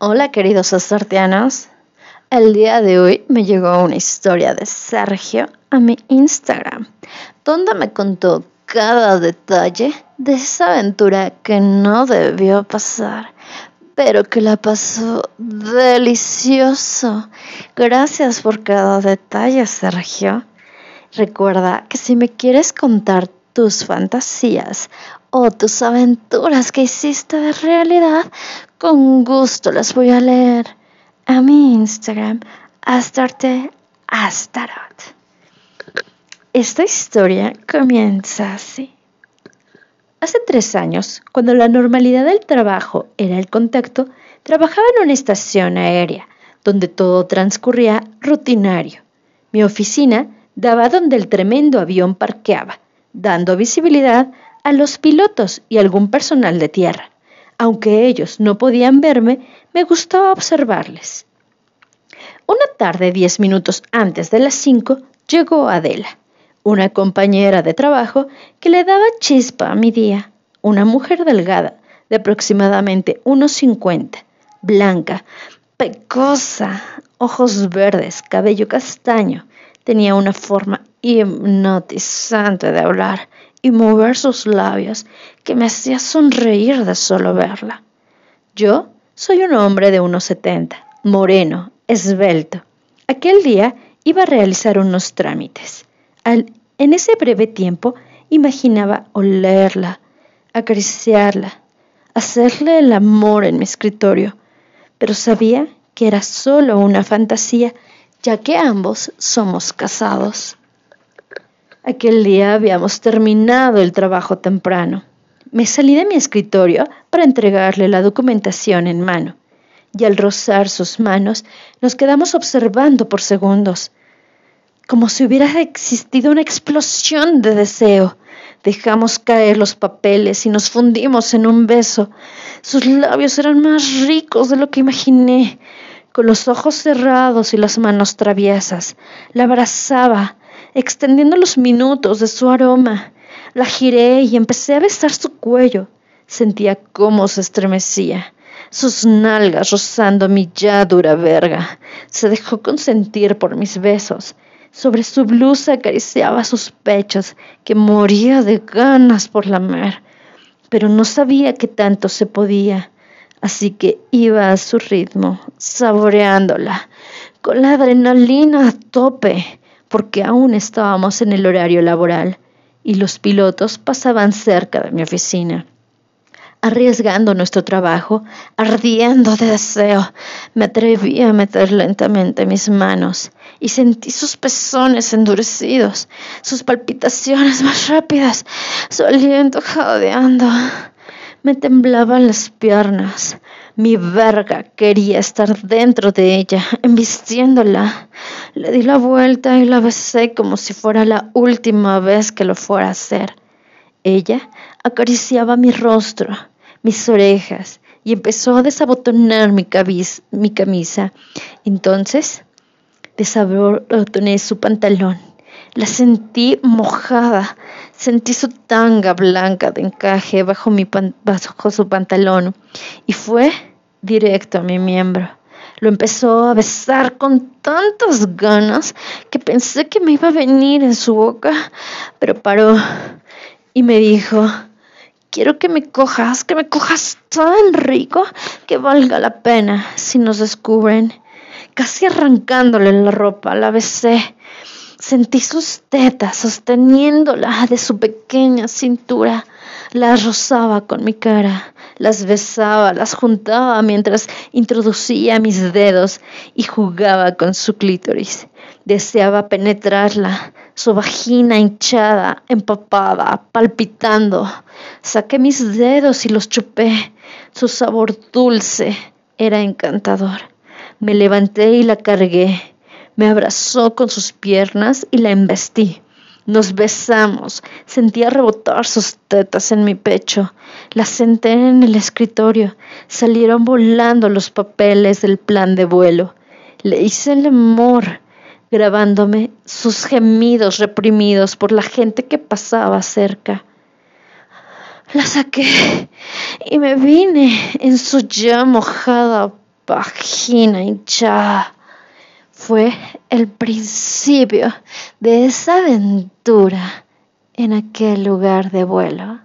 Hola queridos astartianos. El día de hoy me llegó una historia de Sergio a mi Instagram, donde me contó cada detalle de esa aventura que no debió pasar, pero que la pasó delicioso. Gracias por cada detalle, Sergio. Recuerda que si me quieres contar tus fantasías o tus aventuras que hiciste de realidad, con gusto las voy a leer a mi Instagram, Astarte Astarot. Esta historia comienza así. Hace tres años, cuando la normalidad del trabajo era el contacto, trabajaba en una estación aérea, donde todo transcurría rutinario. Mi oficina daba donde el tremendo avión parqueaba, dando visibilidad a los pilotos y algún personal de tierra. Aunque ellos no podían verme, me gustaba observarles. Una tarde, diez minutos antes de las cinco, llegó Adela, una compañera de trabajo que le daba chispa a mi día, una mujer delgada, de aproximadamente unos cincuenta, blanca, pecosa, ojos verdes, cabello castaño, tenía una forma hipnotizante de hablar y mover sus labios que me hacía sonreír de solo verla. Yo soy un hombre de unos setenta, moreno, esbelto. Aquel día iba a realizar unos trámites. en ese breve tiempo imaginaba olerla, acariciarla, hacerle el amor en mi escritorio, pero sabía que era solo una fantasía, ya que ambos somos casados. Aquel día habíamos terminado el trabajo temprano. Me salí de mi escritorio para entregarle la documentación en mano, y al rozar sus manos nos quedamos observando por segundos, como si hubiera existido una explosión de deseo. Dejamos caer los papeles y nos fundimos en un beso. Sus labios eran más ricos de lo que imaginé. Con los ojos cerrados y las manos traviesas, la abrazaba extendiendo los minutos de su aroma. La giré y empecé a besar su cuello. Sentía cómo se estremecía, sus nalgas rozando mi ya dura verga. Se dejó consentir por mis besos. Sobre su blusa acariciaba sus pechos, que moría de ganas por lamer. Pero no sabía qué tanto se podía, así que iba a su ritmo, saboreándola, con la adrenalina a tope porque aún estábamos en el horario laboral y los pilotos pasaban cerca de mi oficina. Arriesgando nuestro trabajo, ardiendo de deseo, me atreví a meter lentamente mis manos y sentí sus pezones endurecidos, sus palpitaciones más rápidas, su aliento jadeando. Me temblaban las piernas, mi verga quería estar dentro de ella, embistiéndola. Le di la vuelta y la besé como si fuera la última vez que lo fuera a hacer. Ella acariciaba mi rostro, mis orejas y empezó a desabotonar mi, mi camisa. Entonces desabotoné su pantalón. La sentí mojada. Sentí su tanga blanca de encaje bajo, mi bajo su pantalón y fue directo a mi miembro. Lo empezó a besar con tantas ganas que pensé que me iba a venir en su boca, pero paró y me dijo, quiero que me cojas, que me cojas tan rico que valga la pena si nos descubren. Casi arrancándole la ropa, la besé. Sentí sus tetas sosteniéndola de su pequeña cintura. La rozaba con mi cara las besaba, las juntaba mientras introducía mis dedos y jugaba con su clítoris. Deseaba penetrarla, su vagina hinchada, empapada, palpitando. Saqué mis dedos y los chupé. Su sabor dulce era encantador. Me levanté y la cargué. Me abrazó con sus piernas y la embestí. Nos besamos. Sentía rebotar sus tetas en mi pecho. Las senté en el escritorio. Salieron volando los papeles del plan de vuelo. Le hice el amor, grabándome sus gemidos reprimidos por la gente que pasaba cerca. La saqué y me vine en su ya mojada vagina hinchada. Fue el principio de esa aventura en aquel lugar de vuelo.